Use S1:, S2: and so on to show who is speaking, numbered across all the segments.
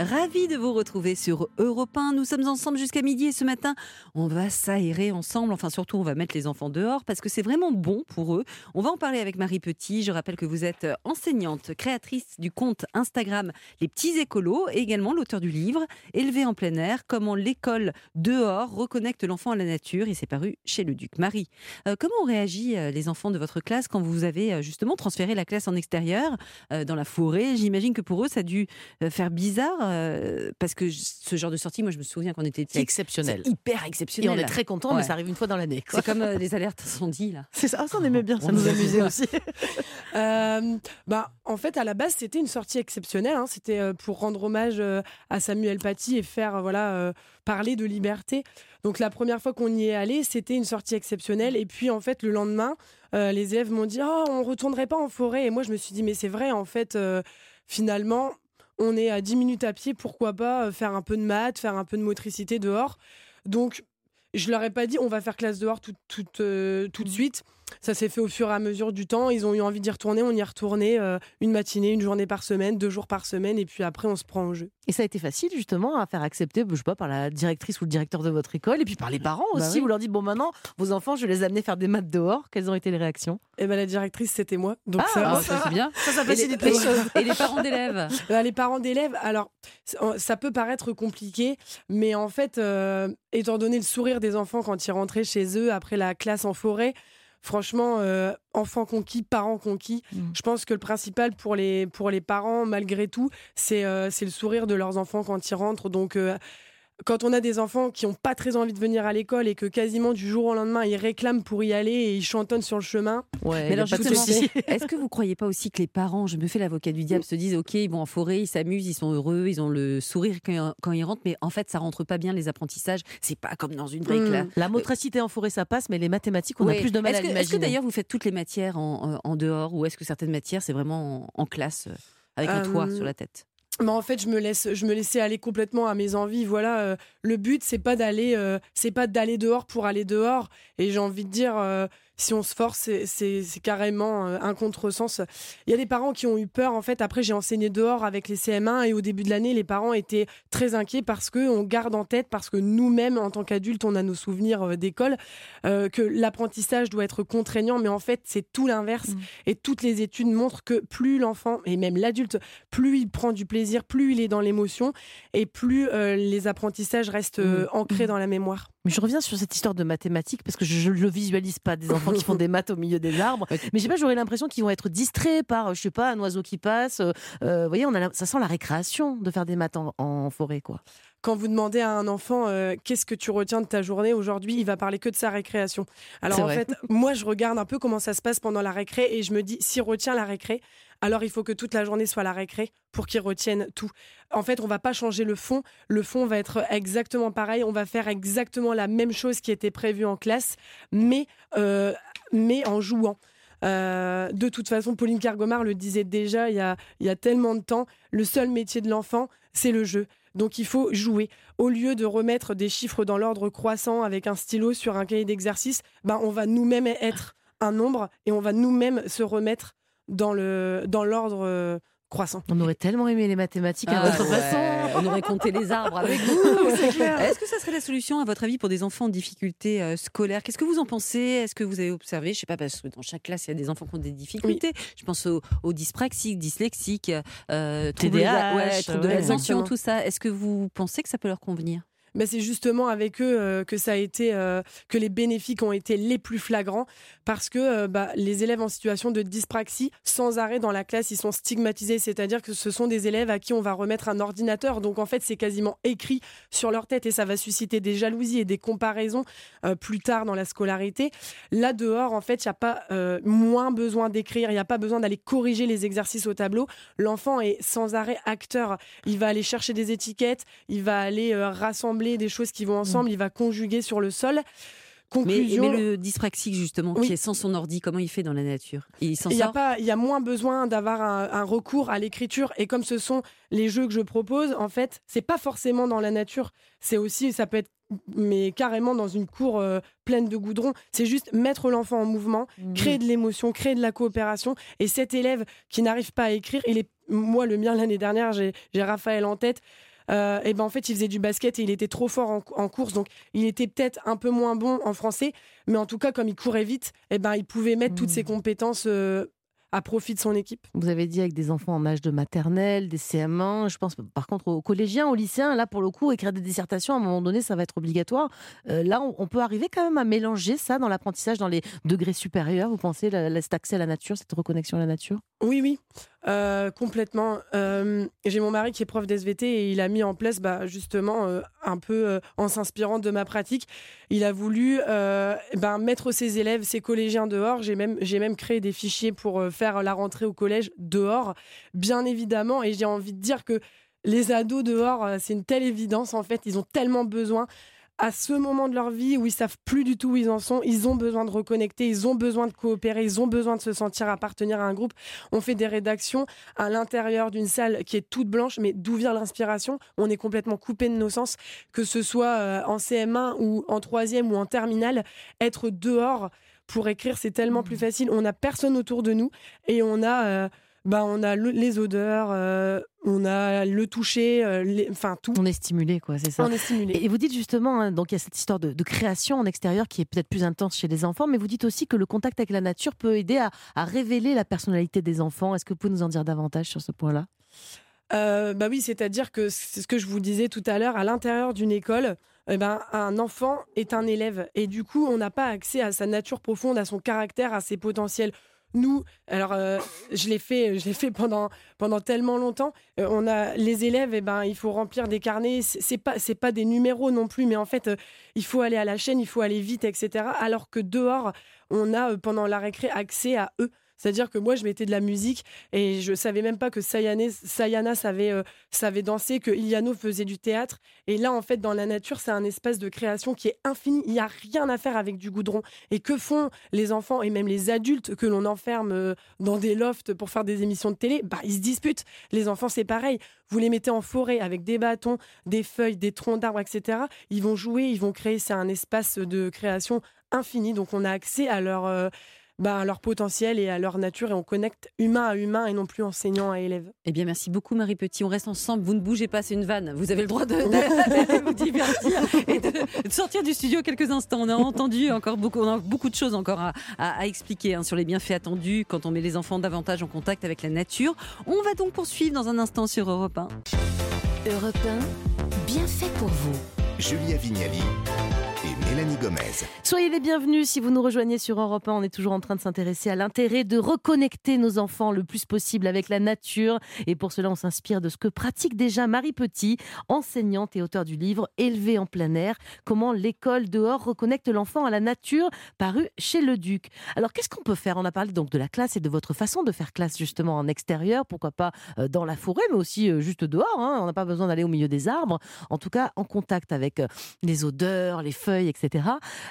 S1: Ravi de vous retrouver sur Europe 1. Nous sommes ensemble jusqu'à midi et ce matin, on va s'aérer ensemble. Enfin, surtout, on va mettre les enfants dehors parce que c'est vraiment bon pour eux. On va en parler avec Marie Petit. Je rappelle que vous êtes enseignante, créatrice du compte Instagram Les Petits Écolos et également l'auteur du livre Élevé en plein air comment l'école dehors reconnecte l'enfant à la nature. Il s'est paru chez le Duc. Marie, euh, comment ont réagi euh, les enfants de votre classe quand vous avez euh, justement transféré la classe en extérieur, dans la forêt? J'imagine que pour eux, ça a dû faire bizarre euh, parce que ce genre de sortie, moi je me souviens qu'on était
S2: exceptionnel,
S1: hyper exceptionnel.
S2: Et on est très content, mais ça arrive une fois dans l'année.
S1: C'est comme euh, les alertes incendies là.
S2: C'est ça, ça on aimait bien, ça nous amusait aussi.
S3: Euh, bah en fait à la base c'était une sortie exceptionnelle, hein. c'était pour rendre hommage à Samuel Paty et faire voilà parler de liberté. Donc la première fois qu'on y est allé, c'était une sortie exceptionnelle. Et puis en fait le lendemain, les élèves m'ont dit oh on retournerait pas en forêt. Et moi je me suis dit mais c'est vrai en fait finalement on est à 10 minutes à pied, pourquoi pas euh, faire un peu de maths, faire un peu de motricité dehors. Donc, je leur ai pas dit on va faire classe dehors tout, tout, euh, tout de mmh. suite. Ça s'est fait au fur et à mesure du temps. Ils ont eu envie d'y retourner. On y est retourné euh, une matinée, une journée par semaine, deux jours par semaine. Et puis après, on se prend au jeu.
S2: Et ça a été facile justement à faire accepter, je sais pas, par la directrice ou le directeur de votre école et puis par les parents bah aussi. Vous leur dites bon maintenant, vos enfants, je vais les amener faire des maths dehors. Quelles ont été les réactions?
S3: Eh ben la directrice c'était moi.
S1: Donc ah, ça, ça c'est bien.
S2: Ça, ça facilite les, choses.
S1: Et les parents d'élèves?
S3: Bah, Les parents d'élèves, alors ça peut paraître compliqué, mais en fait, euh, étant donné le sourire des enfants quand ils rentraient chez eux après la classe en forêt, franchement, euh, enfants conquis, parents conquis, mmh. je pense que le principal pour les, pour les parents, malgré tout, c'est euh, le sourire de leurs enfants quand ils rentrent. Donc, euh, quand on a des enfants qui n'ont pas très envie de venir à l'école et que quasiment du jour au lendemain ils réclament pour y aller et ils chantonnent sur le chemin.
S1: Ouais, mais alors est-ce que vous croyez pas aussi que les parents, je me fais l'avocat du diable, se disent ok ils vont en forêt, ils s'amusent, ils sont heureux, ils ont le sourire quand, ils rentrent, mais en fait ça rentre pas bien les apprentissages. C'est pas comme dans une vraie classe.
S2: La motricité en forêt ça passe, mais les mathématiques on a plus de mal à l'imaginer.
S1: Est-ce que d'ailleurs vous faites toutes les matières en, dehors ou est-ce que certaines matières c'est vraiment en, classe euh, avec un toit euh, sur la tête?
S3: Mais en fait, je me laisse, je me laissais aller complètement à mes envies. Voilà, euh, le but c'est pas d'aller, euh, c'est pas d'aller dehors pour aller dehors. Et j'ai envie de dire, euh, si on se force, c'est carrément euh, un contresens. Il y a des parents qui ont eu peur. En fait, après, j'ai enseigné dehors avec les CM1 et au début de l'année, les parents étaient très inquiets parce que on garde en tête, parce que nous-mêmes, en tant qu'adultes, on a nos souvenirs euh, d'école, euh, que l'apprentissage doit être contraignant. Mais en fait, c'est tout l'inverse. Mmh. Et toutes les études montrent que plus l'enfant, et même l'adulte, plus il prend du plaisir, plus il est dans l'émotion et plus les apprentissages restent mmh. ancrés mmh. dans la mémoire.
S2: Mais je reviens sur cette histoire de mathématiques parce que je ne le visualise pas des enfants qui font des maths au milieu des arbres. Mais je sais pas, j'aurais l'impression qu'ils vont être distraits par, je sais pas, un oiseau qui passe. Euh, euh, vous voyez, on a, ça sent la récréation de faire des maths en, forêt, quoi
S3: quand vous demandez à un enfant euh, qu'est-ce que tu retiens de ta journée aujourd'hui, il va parler que de sa récréation. Alors en fait, moi je regarde un peu comment ça se passe pendant la récré et je me dis s'il retient la récré, alors il faut que toute la journée soit la récré pour qu'ils retiennent tout. En fait, on va pas changer le fond. Le fond va être exactement pareil. On va faire exactement la même chose qui était prévue en classe, mais, euh, mais en jouant. Euh, de toute façon, Pauline Cargomar le disait déjà il y, a, il y a tellement de temps, le seul métier de l'enfant, c'est le jeu. Donc il faut jouer. Au lieu de remettre des chiffres dans l'ordre croissant avec un stylo sur un cahier d'exercice, ben, on va nous-mêmes être un nombre et on va nous-mêmes se remettre dans le dans l'ordre euh, croissant.
S2: On aurait tellement aimé les mathématiques à
S1: ah
S2: votre façon.
S1: On aurait compté les arbres avec vous. Est-ce que ça serait la solution, à votre avis, pour des enfants en difficulté euh, scolaire? Qu'est-ce que vous en pensez? Est-ce que vous avez observé Je sais pas, parce que dans chaque classe, il y a des enfants qui ont des difficultés. Je pense aux, dyspraxiques, dyslexiques, euh,
S2: TDAH,
S1: ouais, de l'attention, tout ça. Est-ce que vous pensez que ça peut leur convenir?
S3: Mais c'est justement avec eux euh, que ça a été euh, que les bénéfices ont été les plus flagrants parce que euh, bah, les élèves en situation de dyspraxie sans arrêt dans la classe ils sont stigmatisés. C'est-à-dire que ce sont des élèves à qui on va remettre un ordinateur. Donc en fait c'est quasiment écrit sur leur tête et ça va susciter des jalousies et des comparaisons plus tard dans la scolarité. Là dehors en fait il n'y a pas moins besoin d'écrire. Il n'y a pas besoin d'aller corriger les exercices au tableau. L'enfant est sans arrêt acteur. Il va aller chercher des étiquettes. Il va aller rassembler des choses qui vont ensemble, mm. il va conjuguer sur le sol. conclusion.
S1: Mais, le dyspraxique, justement, qui est sans son ordi, comment il fait dans la nature?
S3: Il a pas, il y a moins besoin d'avoir un, recours à l'écriture. Et comme ce sont les jeux que je propose, en fait, c'est pas forcément dans la nature. C'est aussi, ça peut être mais carrément dans une cour euh, pleine de goudron. C'est juste mettre l'enfant en mouvement, mmh. créer de l'émotion, créer de la coopération. Et cet élève qui n'arrive pas à écrire, il est, moi, le mien l'année dernière, j'ai Raphaël en tête. Euh, et ben en fait, il faisait du basket et il était trop fort en, course, donc il était peut-être un peu moins bon en français, mais en tout cas, comme il courait vite, et ben il pouvait mettre toutes ses mmh. compétences euh, à profit de son équipe.
S2: Vous avez dit avec des enfants en âge de maternelle, des CM1, je pense par contre aux collégiens, aux lycéens, là pour le coup, écrire des dissertations, à un moment donné, ça va être obligatoire. Euh, là, on, peut arriver quand même à mélanger ça dans l'apprentissage, dans les degrés supérieurs, vous pensez, cet accès à la nature, cette reconnexion à la nature?
S3: Oui, oui. Euh, complètement. Euh, j'ai mon mari qui est prof d'SVT et il a mis en place, bah, justement, euh, un peu en s'inspirant de ma pratique, il a voulu ben, mettre ses élèves, ses collégiens dehors. J'ai même, j'ai même créé des fichiers pour faire la rentrée au collège dehors, bien évidemment. Et j'ai envie de dire que les ados dehors, c'est une telle évidence en fait. Ils ont tellement besoin à ce moment de leur vie où ils savent plus du tout où ils en sont, ils ont besoin de reconnecter, ils ont besoin de coopérer, ils ont besoin de se sentir appartenir à un groupe. On fait des rédactions à l'intérieur d'une salle qui est toute blanche, mais d'où vient l'inspiration? On est complètement coupé de nos sens, que ce soit euh, en CM1 ou en troisième ou en terminale, être dehors pour écrire, c'est tellement plus mmh. facile. On n'a personne autour de nous et on a... Euh, bah, on a les odeurs, euh, on a le toucher, euh, enfin tout.
S2: On est stimulé, quoi, c'est ça.
S3: On est stimulé.
S2: Et vous dites justement, hein, donc il y a cette histoire de, création en extérieur qui est peut-être plus intense chez les enfants, mais vous dites aussi que le contact avec la nature peut aider à, révéler la personnalité des enfants. Est-ce que vous pouvez nous en dire davantage sur ce point-là?
S3: Euh, bah oui, c'est-à-dire que c'est ce que je vous disais tout à l'heure, à l'intérieur d'une école, eh ben, un enfant est un élève et du coup, on n'a pas accès à sa nature profonde, à son caractère, à ses potentiels nous, alors euh, je l'ai fait, pendant tellement longtemps. Euh, on a les élèves, eh ben il faut remplir des carnets. C'est pas c'est pas des numéros non plus, mais en fait euh, il faut aller à la chaîne, il faut aller vite, etc. Alors que dehors, on a pendant la récré accès à eux. C'est-à-dire que moi, je mettais de la musique et je savais même pas que Sayana savait, euh, savait danser, que Iliano faisait du théâtre. Et là, en fait, dans la nature, c'est un espace de création qui est infini. Il n'y a rien à faire avec du goudron. Et que font les enfants et même les adultes que l'on enferme euh, dans des lofts pour faire des émissions de télé? Bah, Ils se disputent. Les enfants, c'est pareil. Vous les mettez en forêt avec des bâtons, des feuilles, des troncs d'arbres, etc. Ils vont jouer, ils vont créer. C'est un espace de création infini. Donc, on a accès à leur. Euh, bah, à leur potentiel et à leur nature et on connecte humain à humain et non plus enseignant à élève.
S1: Eh bien, merci beaucoup Marie Petit. On reste ensemble. Vous ne bougez pas, c'est une vanne. Vous avez le droit de, vous divertir et de, sortir du studio quelques instants. On a entendu encore beaucoup, on a beaucoup de choses encore à, expliquer hein, sur les bienfaits attendus quand on met les enfants davantage en contact avec la nature. On va donc poursuivre dans un instant sur Europe 1.
S4: Europe 1, bien fait pour vous.
S5: Julia Vignali Mélanie
S2: Soyez les bienvenus si vous nous rejoignez sur Europe 1. On est toujours en train de s'intéresser à l'intérêt de reconnecter nos enfants le plus possible avec la nature. Et pour cela, on s'inspire de ce que pratique déjà Marie Petit, enseignante et auteur du livre Élevé en plein air. Comment l'école dehors reconnecte l'enfant à la nature, paru chez Le Duc. Alors, qu'est-ce qu'on peut faire? On a parlé donc de la classe et de votre façon de faire classe justement en extérieur, pourquoi pas euh, dans la forêt, mais aussi euh, juste dehors. Hein. On n'a pas besoin d'aller au milieu des arbres. En tout cas, en contact avec euh, les odeurs, les feuilles, etc.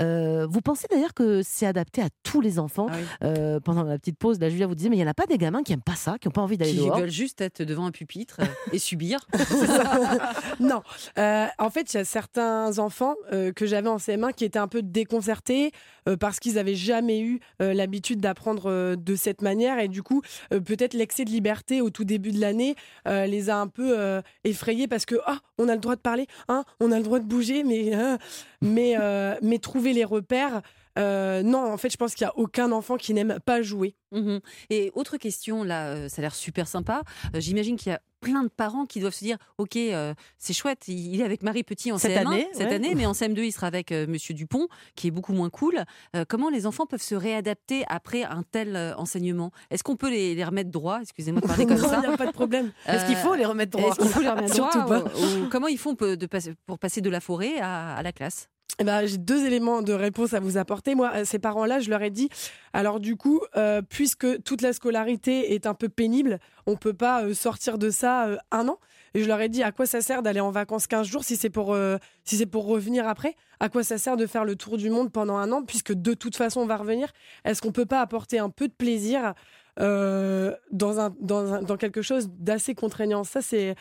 S2: Euh, vous pensez d'ailleurs que c'est adapté à tous les enfants. Ah euh, Pendant la petite pause, la Julia vous disait, mais il n'y en a pas des gamins qui n'aiment pas ça, qui n'ont pas envie d'aller dehors.
S1: Qui veulent juste être devant un pupitre euh, et subir.
S3: Non. en fait, il y a certains enfants que j'avais en CM1 qui étaient un peu déconcertés parce qu'ils n'avaient jamais eu l'habitude d'apprendre de cette manière. Et du coup, peut-être l'excès de liberté au tout début de l'année les a un peu effrayés parce que ah, on a le droit de parler, hein, on a le droit de bouger, mais mais mais trouver les repères. Euh, non, en fait, je pense qu'il n'y a aucun enfant qui n'aime pas jouer.
S1: Mhm. Et autre question, là, euh, ça a l'air super sympa. J'imagine qu'il y a plein de parents qui doivent se dire Ok, c'est chouette, il est avec Marie Petit en
S2: cette année,
S1: cette année, mais en CM2, il sera avec Monsieur Dupont, qui est beaucoup moins cool. comment les enfants peuvent se réadapter après un tel enseignement? Est-ce qu'on peut les, remettre droit Excusez-moi de parler comme ça.
S3: Il n'y a pas de problème.
S2: Est-ce qu'il faut les remettre droit
S1: Est-ce qu'il faut les remettre droit Comment ils font pour passer de la forêt à la classe?
S3: Eh ben, j'ai deux éléments de réponse à vous apporter. Moi, ces parents-là, je leur ai dit, alors du coup, puisque toute la scolarité est un peu pénible, on peut pas sortir de ça un an. Et je leur ai dit à quoi ça sert d'aller en vacances 15 jours si c'est pour, euh, si pour revenir après? À quoi ça sert de faire le tour du monde pendant un an puisque de toute façon on va revenir? Est-ce qu'on peut pas apporter un peu de plaisir euh, dans, un, dans, dans, quelque chose d'assez contraignant. Ça, c'est.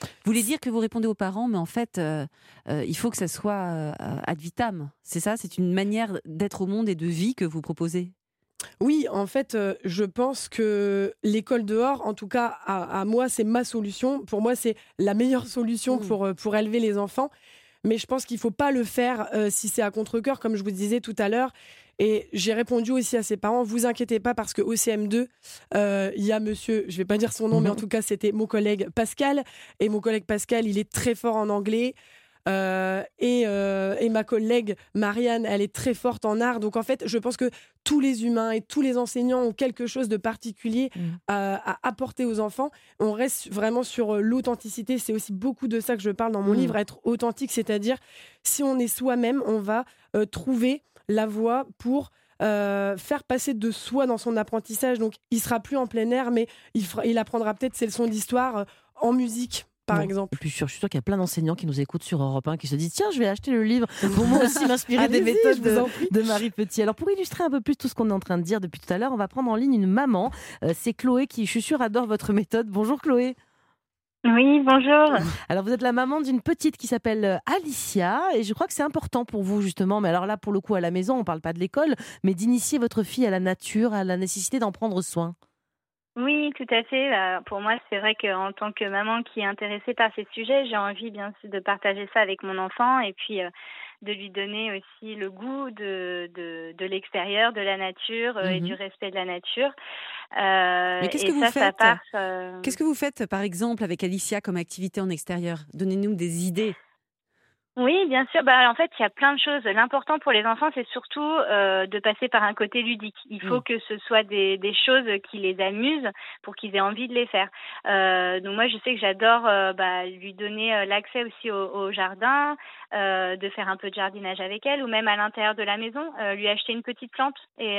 S1: Vous voulez dire que vous répondez aux parents, mais en fait, euh, il faut que ça soit ad vitam. C'est ça? C'est une manière d'être au monde et de vie que vous proposez?
S3: Oui, en fait, euh, je pense que l'école dehors, en tout cas à, moi, c'est ma solution. Pour moi, c'est la meilleure solution mmh. pour, euh, pour élever les enfants. Mais je pense qu'il ne faut pas le faire euh, si c'est à contre-coeur, comme je vous disais tout à l'heure. Et j'ai répondu aussi à ses parents, vous inquiétez pas parce qu'au CM2, il y a monsieur, je vais pas dire son nom, mais en mmh. tout cas c'était mon collègue Pascal. Et mon collègue Pascal, il est très fort en anglais. Euh, euh, et, ma collègue Marianne, elle est très forte en art. Donc en fait, je pense que tous les humains et tous les enseignants ont quelque chose de particulier mm. à, apporter aux enfants. On reste vraiment sur euh, l'authenticité. C'est aussi beaucoup de ça que je parle dans mon mm. livre, être authentique, c'est-à-dire si on est soi-même, on va trouver la voie pour faire passer de soi dans son apprentissage. Donc, il sera plus en plein air, mais il, il apprendra peut-être ses leçons d'histoire en musique par exemple.
S2: je suis sûre, qu'il y a plein d'enseignants qui nous écoutent sur Europe 1 qui se disent tiens, je vais acheter le livre pour moi aussi m'inspirer des méthodes de, Marie Petit. Alors pour illustrer un peu plus tout ce qu'on est en train de dire depuis tout à l'heure, on va prendre en ligne une maman. Euh, c'est Chloé qui, je suis sûre, adore votre méthode. Bonjour Chloé.
S6: Oui, bonjour.
S2: Alors vous êtes la maman d'une petite qui s'appelle euh, Alicia et je crois que c'est important pour vous justement, mais alors là pour le coup à la maison, on ne parle pas de l'école, mais d'initier votre fille à la nature, à la nécessité d'en prendre soin.
S6: Oui, tout à fait. Bah, pour moi, c'est vrai qu'en tant que maman qui est intéressée par ces sujets, j'ai envie bien sûr de partager ça avec mon enfant et puis euh, de lui donner aussi le goût de, de, de l'extérieur, de la nature euh, et du mmh respect de la nature.
S1: Euh, Mais qu'est-ce que vous faites Qu'est-ce que vous faites, par exemple, avec Alicia comme activité en extérieur? Donnez-nous des idées.
S6: Oui, bien sûr. Bah, en fait, il y a plein de choses. L'important pour les enfants, c'est surtout euh, de passer par un côté ludique. Il faut mm. que ce soit des, des, choses qui les amusent pour qu'ils aient envie de les faire. Euh, donc moi, je sais que j'adore euh, bah, lui donner euh, l'accès aussi au, au jardin, euh, de faire un peu de jardinage avec elle, ou même à l'intérieur de la maison, lui acheter une petite plante et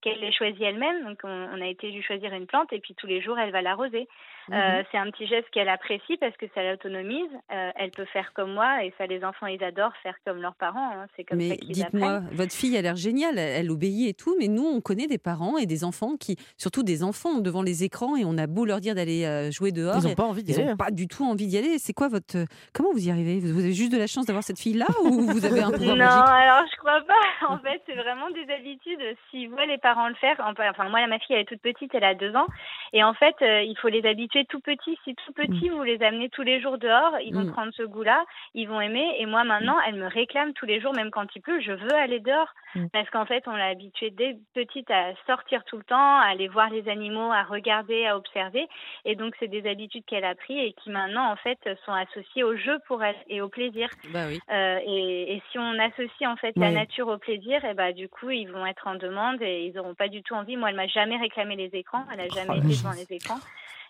S6: qu'elle ait choisi elle-même. Donc on, on, a été lui choisir une plante et puis tous les jours, elle va l'arroser. Mm-hmm. c'est un petit geste qu'elle apprécie parce que ça l'autonomise. elle peut faire comme moi et ça les enfants, ils adorent faire comme leurs parents. Hein. C'est comme
S1: mais dites-moi, votre fille a l'air géniale, elle, obéit et tout, mais nous, on connaît des parents et des enfants qui, surtout des enfants devant les écrans, et on a beau leur dire d'aller euh, jouer dehors,
S2: ils n'ont pas envie d'y aller.
S1: Ils n'ont pas du tout envie d'y aller. C'est quoi votre, comment vous y arrivez? Vous avez juste de la chance d'avoir cette fille-là ou vous avez un pouvoir
S6: Non, alors je crois pas. En fait, c'est vraiment des habitudes. Si voient les parents le faire, enfin moi, ma fille, elle est toute petite, elle a deux ans, et en fait, euh, il faut les habituer tout petits. Si tout petit, mm. vous les amenez tous les jours dehors, ils vont mm. prendre ce goût-là, ils vont aimer. Et moi, maintenant, elle me réclame tous les jours, même quand il pleut, je veux aller dehors. Mm. Parce qu'en fait, on l'a habituée dès petite à sortir tout le temps, à aller voir les animaux, à regarder, à observer. Et donc, c'est des habitudes qu'elle a prises et qui maintenant, en fait, sont associées au jeu pour elle et au plaisir.
S1: Bah oui.
S6: euh, et, et, si on associe, en fait, la nature au plaisir, et eh bah, du coup, ils vont être en demande et ils n'auront pas du tout envie. Moi, elle m'a jamais réclamé les écrans. Elle n'a jamais oh, été devant les écrans.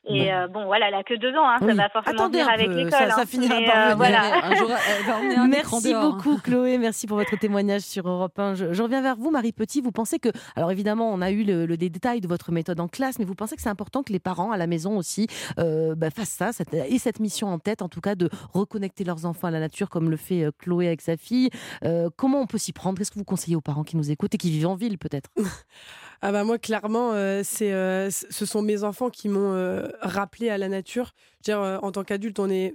S6: Et euh, bon, voilà, elle a que deux ans, hein, ça va forcément venir avec l'école. Ça,
S2: ça, hein. finira par euh, voilà. un jour, elle va emmener un Merci beaucoup, Chloé. Merci pour votre témoignage sur Europe 1. Je, reviens vers vous, Marie Petit. Vous pensez que, alors évidemment, on a eu le, le détail de votre méthode en classe, mais vous pensez que c'est important que les parents à la maison aussi euh, bah, fassent ça, cette, et cette mission en tête, en tout cas, de reconnecter leurs enfants à la nature, comme le fait euh, Chloé avec sa fille. Euh, comment on peut s'y prendre? Qu'est-ce que vous conseillez aux parents qui nous écoutent et qui vivent en ville, peut-être?
S3: Ah bah moi clairement euh, c'est euh, ce sont mes enfants qui m'ont euh, rappelé à la nature. dire, en tant qu'adulte on est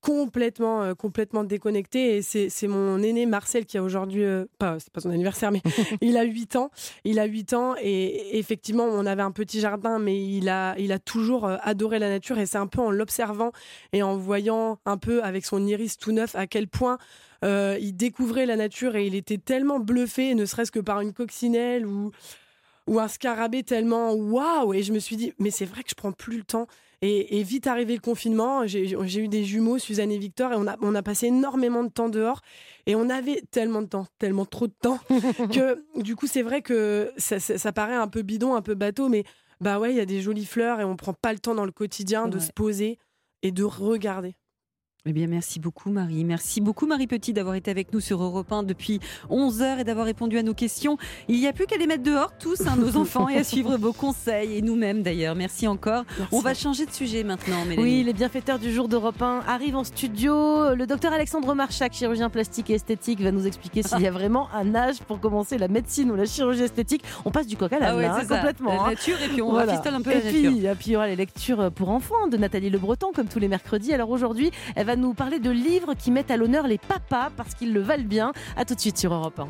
S3: complètement complètement déconnecté. Et c'est mon aîné Marcel qui a aujourd'hui pas c'est pas son anniversaire mais il a 8 ans. Il a 8 ans et effectivement on avait un petit jardin mais il a il a toujours adoré la nature. Et c'est un peu en l'observant et en voyant un peu avec son iris tout neuf à quel point euh, il découvrait la nature et il était tellement bluffé, ne serait-ce que par une coccinelle ou, ou un scarabée tellement waouh Et je me suis dit, mais c'est vrai que je prends plus le temps. Et, vite arrivé le confinement, j'ai eu des jumeaux, Suzanne et Victor, et on a, on a passé énormément de temps dehors. Et on avait tellement de temps, tellement trop de temps, que du coup, c'est vrai que ça, ça, paraît un peu bidon, un peu bateau, mais bah ouais, il y a des jolies fleurs et on prend pas le temps dans le quotidien de se poser et de regarder.
S1: Eh bien, merci beaucoup, Marie. Merci beaucoup, Marie Petit, d'avoir été avec nous sur Europe 1 depuis 11 heures et d'avoir répondu à nos questions. Il n'y a plus qu'à les mettre dehors, tous, hein, nos enfants, et à suivre vos conseils, et nous-mêmes d'ailleurs. Merci encore. On va changer de sujet maintenant, Mélanie.
S2: Oui, les bienfaiteurs du jour d'Europe 1 arrivent en studio. Le docteur Alexandre Marchac, chirurgien plastique et esthétique, va nous expliquer s'il y a vraiment un âge pour commencer la médecine ou la chirurgie esthétique. On passe du coq à l'âne,
S1: ah
S2: hein, complètement.
S1: La
S2: hein.
S1: nature, et puis on
S2: Voilà.
S1: rafistole un peu
S2: et
S1: la
S2: puis,
S1: nature.
S2: et puis, il y aura les lectures pour enfants de Nathalie Le Breton, comme tous les mercredis. Alors aujourd'hui, elle nous parler de livres qui mettent à l'honneur les papas parce qu'ils le valent bien. À tout de suite sur Europe 1.